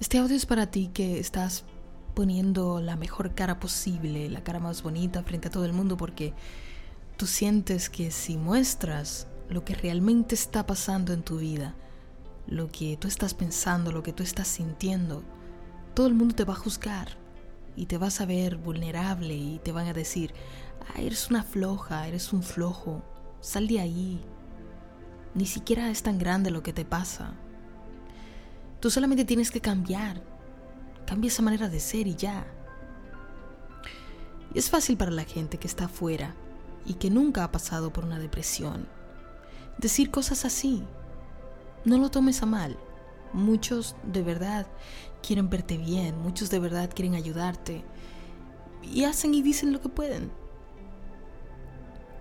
Este audio es para ti que estás poniendo la mejor cara posible, la cara más bonita frente a todo el mundo porque tú sientes que si muestras lo que realmente está pasando en tu vida, lo que tú estás pensando, lo que tú estás sintiendo, todo el mundo te va a juzgar y te vas a ver vulnerable y te van a decir, ah, eres una floja, eres un flojo, sal de ahí. Ni siquiera es tan grande lo que te pasa. Tú solamente tienes que cambiar. Cambia esa manera de ser y ya. Y es fácil para la gente que está afuera y que nunca ha pasado por una depresión decir cosas así. No lo tomes a mal. Muchos de verdad quieren verte bien, muchos de verdad quieren ayudarte y hacen y dicen lo que pueden.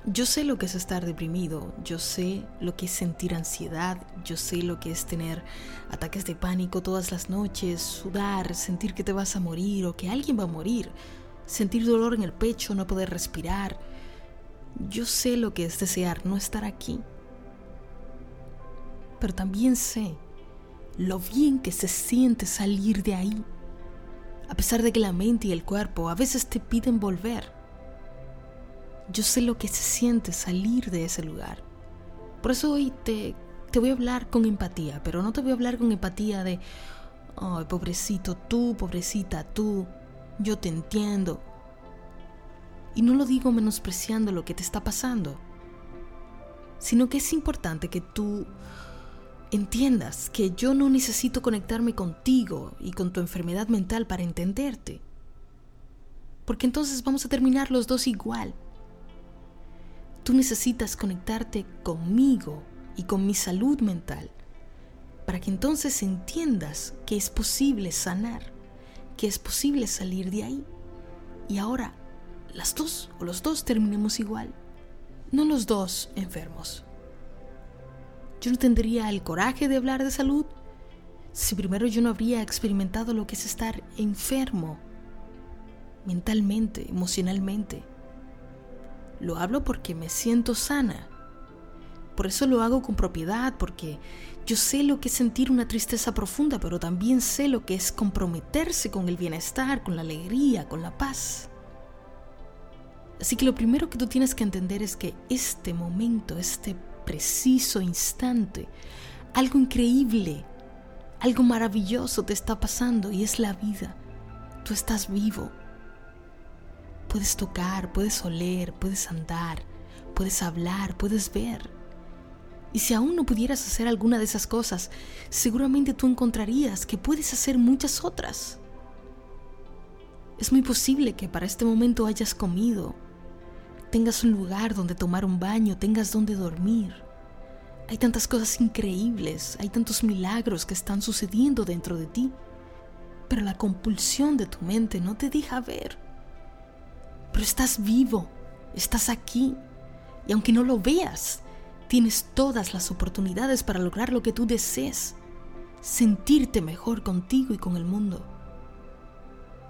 Yo sé lo que es estar deprimido, yo sé lo que es sentir ansiedad, yo sé lo que es tener ataques de pánico todas las noches, sudar, sentir que te vas a morir o que alguien va a morir, sentir dolor en el pecho, no poder respirar. Yo sé lo que es desear no estar aquí. Pero también sé lo bien que se siente salir de ahí, a pesar de que la mente y el cuerpo a veces te piden volver yo sé lo que se siente salir de ese lugar. Por eso hoy te, te voy a hablar con empatía, pero no te voy a hablar con empatía de, ay, pobrecito tú, pobrecita tú, yo te entiendo. Y no lo digo menospreciando lo que te está pasando, sino que es importante que tú entiendas que yo no necesito conectarme contigo y con tu enfermedad mental para entenderte. Porque entonces vamos a terminar los dos igual. Tú necesitas conectarte conmigo y con mi salud mental para que entonces entiendas que es posible sanar, que es posible salir de ahí. Y ahora, las dos o los dos terminemos igual, no los dos enfermos. Yo no tendría el coraje de hablar de salud si primero yo no habría experimentado lo que es estar enfermo mentalmente, emocionalmente. Lo hablo porque me siento sana. Por eso lo hago con propiedad, porque yo sé lo que es sentir una tristeza profunda, pero también sé lo que es comprometerse con el bienestar, con la alegría, con la paz. Así que lo primero que tú tienes que entender es que este momento, este preciso instante, algo increíble, algo maravilloso te está pasando y es la vida. Tú estás vivo, Puedes tocar, puedes oler, puedes andar, puedes hablar, puedes ver. Y si aún no pudieras hacer alguna de esas cosas, seguramente tú encontrarías que puedes hacer muchas otras. Es muy posible que para este momento hayas comido, tengas un lugar donde tomar un baño, tengas donde dormir. Hay tantas cosas increíbles, hay tantos milagros que están sucediendo dentro de ti, pero la compulsión de tu mente no te deja ver pero estás vivo, estás aquí. Y aunque no lo veas, tienes todas las oportunidades para lograr lo que tú desees, sentirte mejor contigo y con el mundo.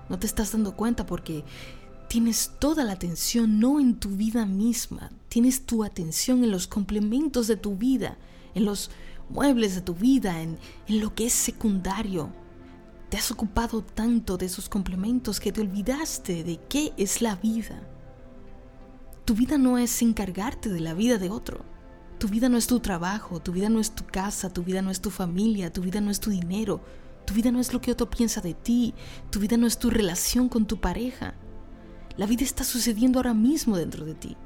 No te estás dando cuenta porque tienes toda la atención no en tu vida misma, tienes tu atención en los complementos de tu vida, en los muebles de tu vida, en, en lo que es secundario, te has ocupado tanto de esos complementos que te olvidaste de qué es la vida. Tu vida no es encargarte de la vida de otro. Tu vida no es tu trabajo, tu vida no es tu casa, tu vida no es tu familia, tu vida no es tu dinero, tu vida no es lo que otro piensa de ti, tu vida no es tu relación con tu pareja. La vida está sucediendo ahora mismo dentro de ti.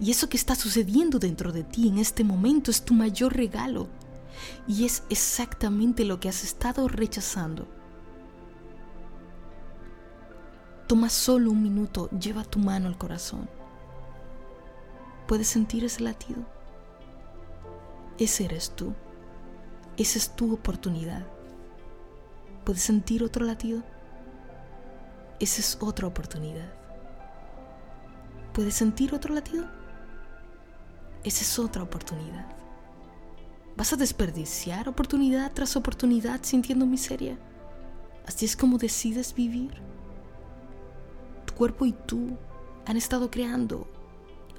Y eso que está sucediendo dentro de ti en este momento es tu mayor regalo, y es exactamente lo que has estado rechazando. Toma solo un minuto, lleva tu mano al corazón. ¿Puedes sentir ese latido? Ese eres tú. Esa es tu oportunidad. ¿Puedes sentir otro latido? Esa es otra oportunidad. ¿Puedes sentir otro latido? Esa es otra oportunidad. ¿Vas a desperdiciar oportunidad tras oportunidad sintiendo miseria? Así es como decides vivir. Tu cuerpo y tú han estado creando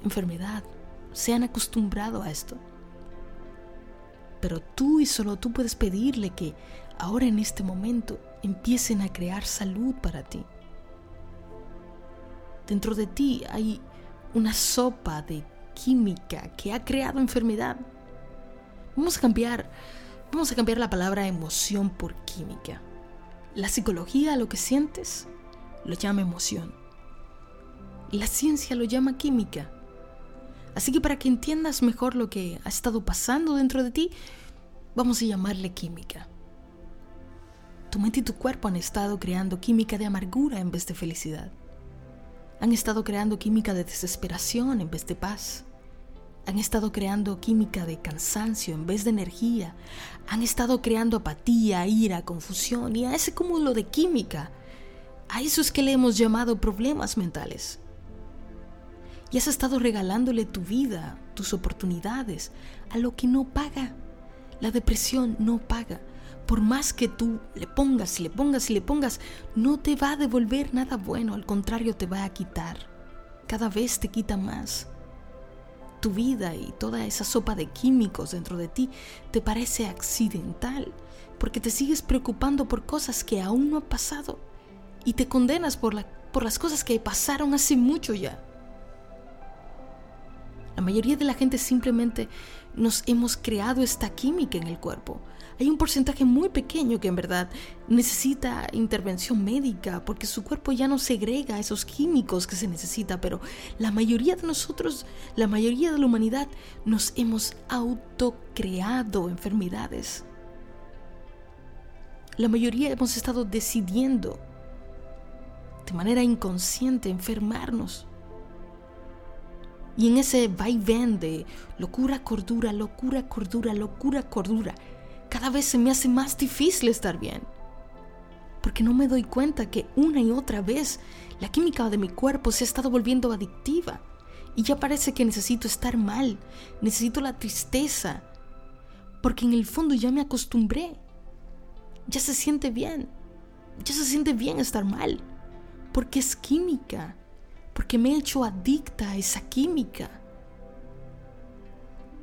enfermedad, se han acostumbrado a esto. Pero tú y solo tú puedes pedirle que ahora en este momento empiecen a crear salud para ti. Dentro de ti hay una sopa de química que ha creado enfermedad. Vamos a cambiar, vamos a cambiar la palabra emoción por química. La psicología lo que sientes lo llama emoción. La ciencia lo llama química. Así que para que entiendas mejor lo que ha estado pasando dentro de ti, vamos a llamarle química. Tu mente y tu cuerpo han estado creando química de amargura en vez de felicidad. Han estado creando química de desesperación en vez de paz. Han estado creando química de cansancio en vez de energía. Han estado creando apatía, ira, confusión y a ese cúmulo de química, a eso es que le hemos llamado problemas mentales. Y has estado regalándole tu vida, tus oportunidades, a lo que no paga. La depresión no paga. Por más que tú le pongas, le pongas y le pongas, no te va a devolver nada bueno, al contrario te va a quitar. Cada vez te quita más. Tu vida y toda esa sopa de químicos dentro de ti te parece accidental, porque te sigues preocupando por cosas que aún no han pasado y te condenas por, la, por las cosas que pasaron hace mucho ya. La mayoría de la gente simplemente nos hemos creado esta química en el cuerpo. Hay un porcentaje muy pequeño que en verdad necesita intervención médica porque su cuerpo ya no segrega esos químicos que se necesita, pero la mayoría de nosotros, la mayoría de la humanidad, nos hemos autocreado enfermedades. La mayoría hemos estado decidiendo de manera inconsciente enfermarnos. Y en ese vaivén de locura, cordura, locura, cordura, locura, cordura, cada vez se me hace más difícil estar bien. Porque no me doy cuenta que una y otra vez la química de mi cuerpo se ha estado volviendo adictiva. Y ya parece que necesito estar mal, necesito la tristeza. Porque en el fondo ya me acostumbré. Ya se siente bien. Ya se siente bien estar mal. Porque es química porque me he hecho adicta a esa química.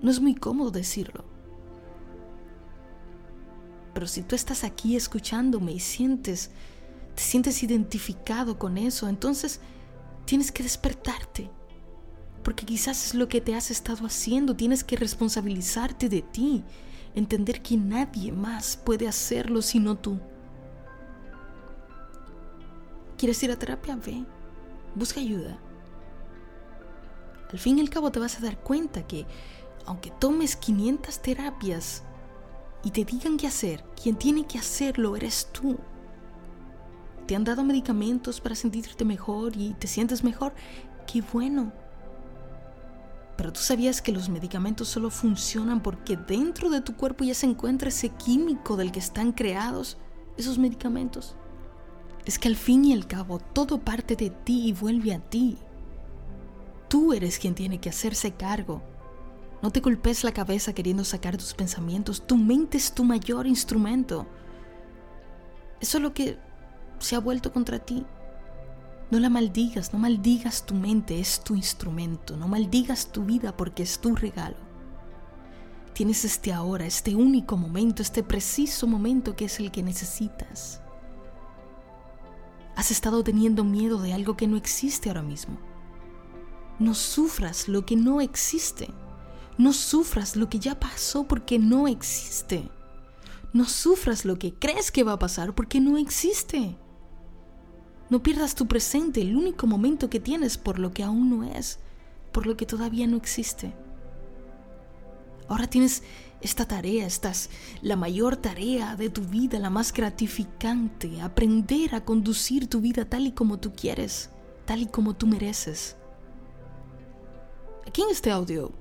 No es muy cómodo decirlo. Pero si tú estás aquí escuchándome y sientes, te sientes identificado con eso, entonces tienes que despertarte. Porque quizás es lo que te has estado haciendo, tienes que responsabilizarte de ti, entender que nadie más puede hacerlo sino tú. ¿Quieres ir a terapia? Ve busca ayuda. Al fin y al cabo te vas a dar cuenta que aunque tomes 500 terapias y te digan qué hacer, quien tiene que hacerlo eres tú. Te han dado medicamentos para sentirte mejor y te sientes mejor. Qué bueno. Pero tú sabías que los medicamentos solo funcionan porque dentro de tu cuerpo ya se encuentra ese químico del que están creados esos medicamentos es que al fin y al cabo todo parte de ti y vuelve a ti. Tú eres quien tiene que hacerse cargo. No te golpes la cabeza queriendo sacar tus pensamientos. Tu mente es tu mayor instrumento. Eso es lo que se ha vuelto contra ti. No la maldigas, no maldigas tu mente, es tu instrumento. No maldigas tu vida porque es tu regalo. Tienes este ahora, este único momento, este preciso momento que es el que necesitas. Has estado teniendo miedo de algo que no existe ahora mismo. No sufras lo que no existe. No sufras lo que ya pasó porque no existe. No sufras lo que crees que va a pasar porque no existe. No pierdas tu presente, el único momento que tienes por lo que aún no es, por lo que todavía no existe. Ahora tienes esta tarea, estás la mayor tarea de tu vida, la más gratificante, aprender a conducir tu vida tal y como tú quieres, tal y como tú mereces. Aquí en este audio,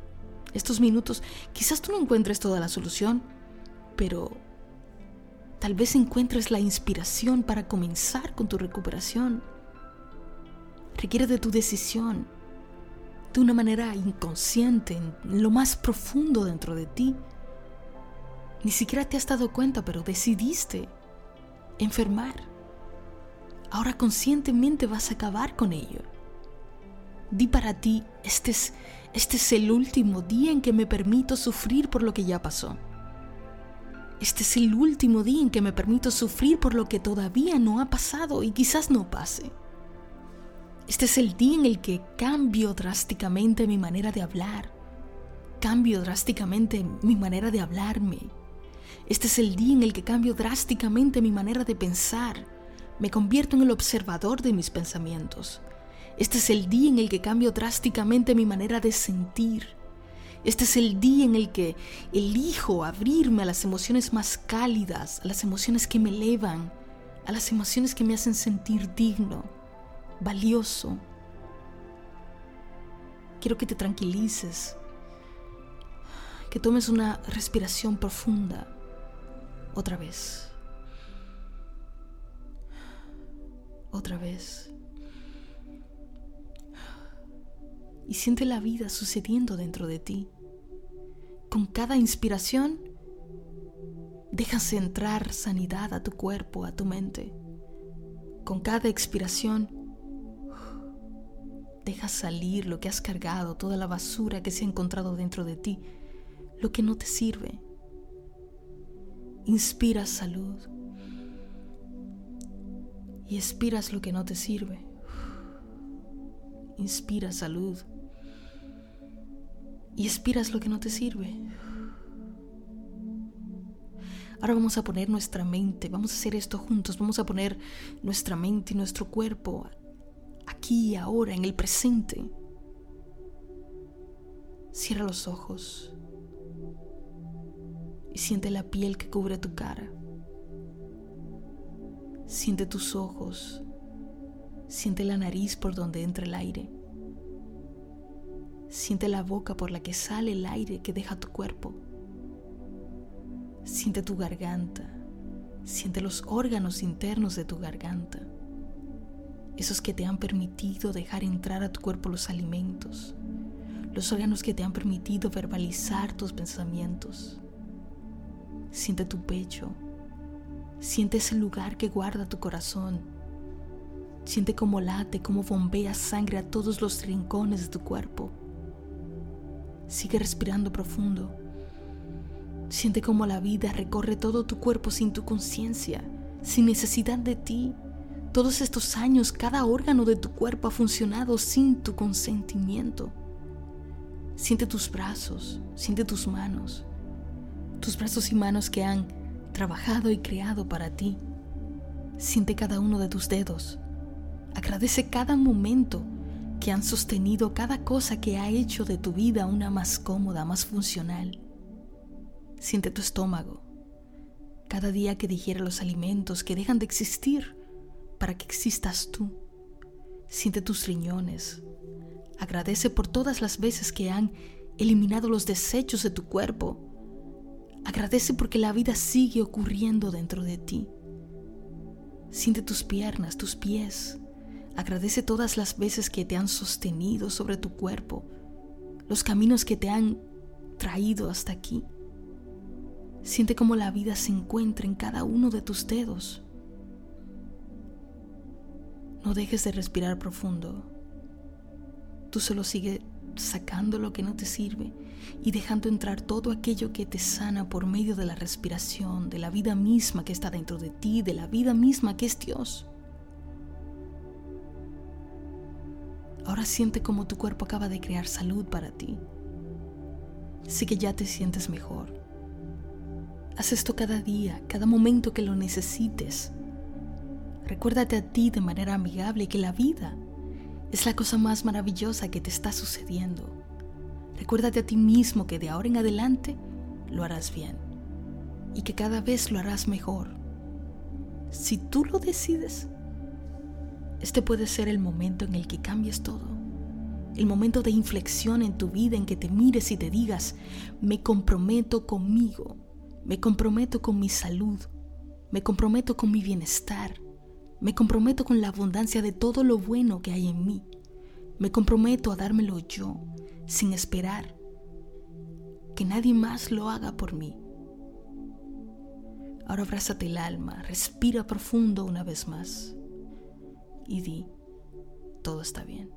estos minutos, quizás tú no encuentres toda la solución, pero tal vez encuentres la inspiración para comenzar con tu recuperación. Requiere de tu decisión, de una manera inconsciente, en lo más profundo dentro de ti. Ni siquiera te has dado cuenta, pero decidiste enfermar. Ahora conscientemente vas a acabar con ello. Di para ti, este es, este es el último día en que me permito sufrir por lo que ya pasó. Este es el último día en que me permito sufrir por lo que todavía no ha pasado y quizás no pase. Este es el día en el que cambio drásticamente mi manera de hablar. Cambio drásticamente mi manera de hablarme. Este es el día en el que cambio drásticamente mi manera de pensar. Me convierto en el observador de mis pensamientos. Este es el día en el que cambio drásticamente mi manera de sentir. Este es el día en el que elijo abrirme a las emociones más cálidas, a las emociones que me elevan, a las emociones que me hacen sentir digno, valioso. Quiero que te tranquilices, que tomes una respiración profunda otra vez. Otra vez. Y siente la vida sucediendo dentro de ti con cada inspiración, dejas entrar sanidad a tu cuerpo, a tu mente. Con cada expiración, dejas salir lo que has cargado, toda la basura que se ha encontrado dentro de ti, lo que no te sirve. Inspiras salud y expiras lo que no te sirve. Inspira salud y expiras lo que no te sirve. Ahora vamos a poner nuestra mente, vamos a hacer esto juntos, vamos a poner nuestra mente y nuestro cuerpo aquí, ahora, en el presente. Cierra los ojos y siente la piel que cubre tu cara. Siente tus ojos, siente la nariz por donde entra el aire. Siente la boca por la que sale el aire que deja tu cuerpo. Siente tu garganta. Siente los órganos internos de tu garganta. Esos que te han permitido dejar entrar a tu cuerpo los alimentos. Los órganos que te han permitido verbalizar tus pensamientos. Siente tu pecho. Siente ese lugar que guarda tu corazón. Siente cómo late, cómo bombea sangre a todos los rincones de tu cuerpo. Sigue respirando profundo. Siente cómo la vida recorre todo tu cuerpo sin tu conciencia, sin necesidad de ti. Todos estos años cada órgano de tu cuerpo ha funcionado sin tu consentimiento. Siente tus brazos, siente tus manos, tus brazos y manos que han trabajado y creado para ti. Siente cada uno de tus dedos. Agradece cada momento que han sostenido cada cosa que ha hecho de tu vida una más cómoda, más funcional. Siente tu estómago, cada día que digiere los alimentos que dejan de existir para que existas tú. Siente tus riñones. Agradece por todas las veces que han eliminado los desechos de tu cuerpo. Agradece porque la vida sigue ocurriendo dentro de ti. Siente tus piernas, tus pies, Agradece todas las veces que te han sostenido sobre tu cuerpo, los caminos que te han traído hasta aquí. Siente cómo la vida se encuentra en cada uno de tus dedos. No dejes de respirar profundo. Tú solo sigue sacando lo que no te sirve y dejando entrar todo aquello que te sana por medio de la respiración, de la vida misma que está dentro de ti, de la vida misma que es Dios. Ahora siente como tu cuerpo acaba de crear salud para ti. Sí que ya te sientes mejor. Haz esto cada día, cada momento que lo necesites. Recuérdate a ti de manera amigable que la vida es la cosa más maravillosa que te está sucediendo. Recuérdate a ti mismo que de ahora en adelante lo harás bien y que cada vez lo harás mejor. Si tú lo decides, este puede ser el momento en el que cambies todo. El momento de inflexión en tu vida en que te mires y te digas, me comprometo conmigo, me comprometo con mi salud, me comprometo con mi bienestar, me comprometo con la abundancia de todo lo bueno que hay en mí, me comprometo a dármelo yo, sin esperar que nadie más lo haga por mí. Ahora abrázate el alma, respira profundo una vez más y di, todo está bien.